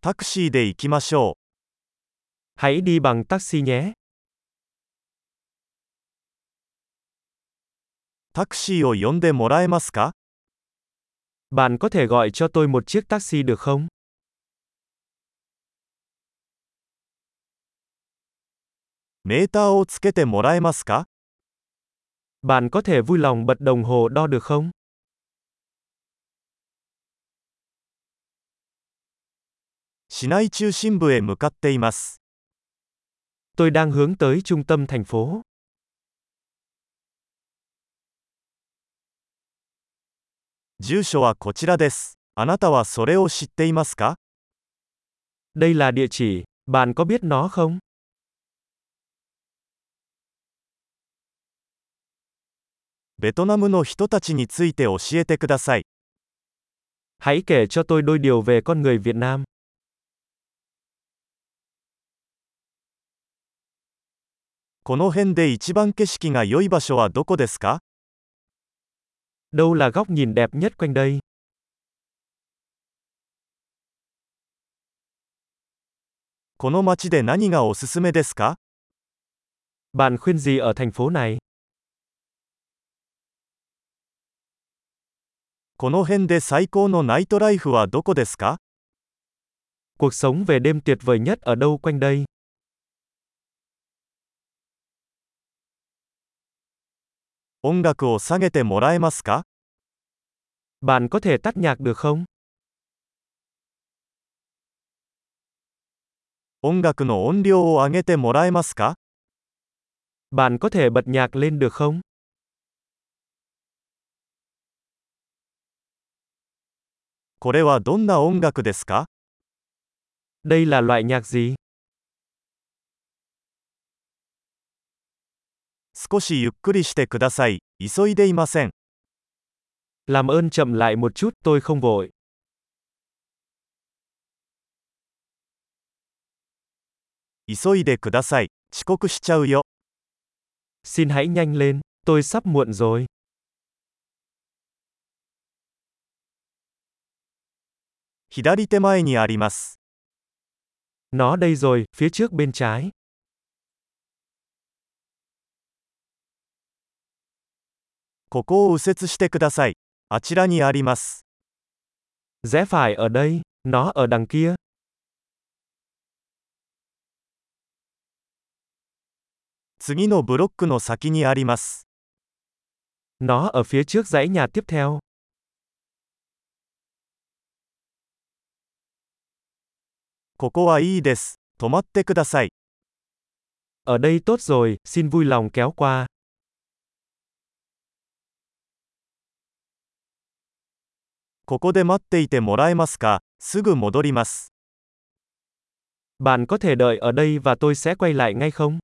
Taxi で行きましょう。Hãy đi bằng taxi nhé. Taxi を呼んでもらえますか Bạn có thể gọi cho tôi một chiếc taxi được không? Meter をつけてもらえますか Bạn có thể vui lòng bật đồng hồ đo được không? 市内中心部へ向かっています。 Tôi đang hướng tới trung tâm thành phố. 住所はこちらです。あなたはそれを知っていますか Đây là địa chỉ, bạn có biết nó không? ベトナムの人たちについて教えてください。 Hãy kể cho tôi đôi điều về con người Việt Nam. この辺で一番景色が良い場所はどこですか Đâu là góc nhìn đẹp nhất quanh đây? この街で何がおすすめですか Bạn khuyên gì ở thành phố này? この辺で最高のナイトライフはどこですか Cuộc sống về đêm tuyệt vời nhất ở đâu quanh đây? 音楽を下げてもらえますか Bạn có thể tắt nhạc được không? 音楽の音量を上げてもらえますか Bạn có thể bật nhạc lên được không? これはどんな音楽ですか Đây là loại nhạc gì? 少しゆっくりしてください。急いでいません。 Làm ơn chậm lại một chút, tôi không vội. 急いでください。遅刻しちゃうよ。 Xin hãy nhanh lên, tôi sắp muộn rồi. 左手前にあります。 Nó đây rồi, phía trước bên trái. ここを右折してください。あちらにあります。Rẽ phải ở đây, nó ở đằng kia. 次のブロックの先にあります。Nó ở phía trước dãy nhà tiếp theo. ここはいいです。止まってください。Ở đây tốt rồi, xin vui lòng kéo qua. ここで待っていてもらえますかすぐ戻ります。 Bạn có thể đợi ở đây và tôi sẽ quay lại ngay không?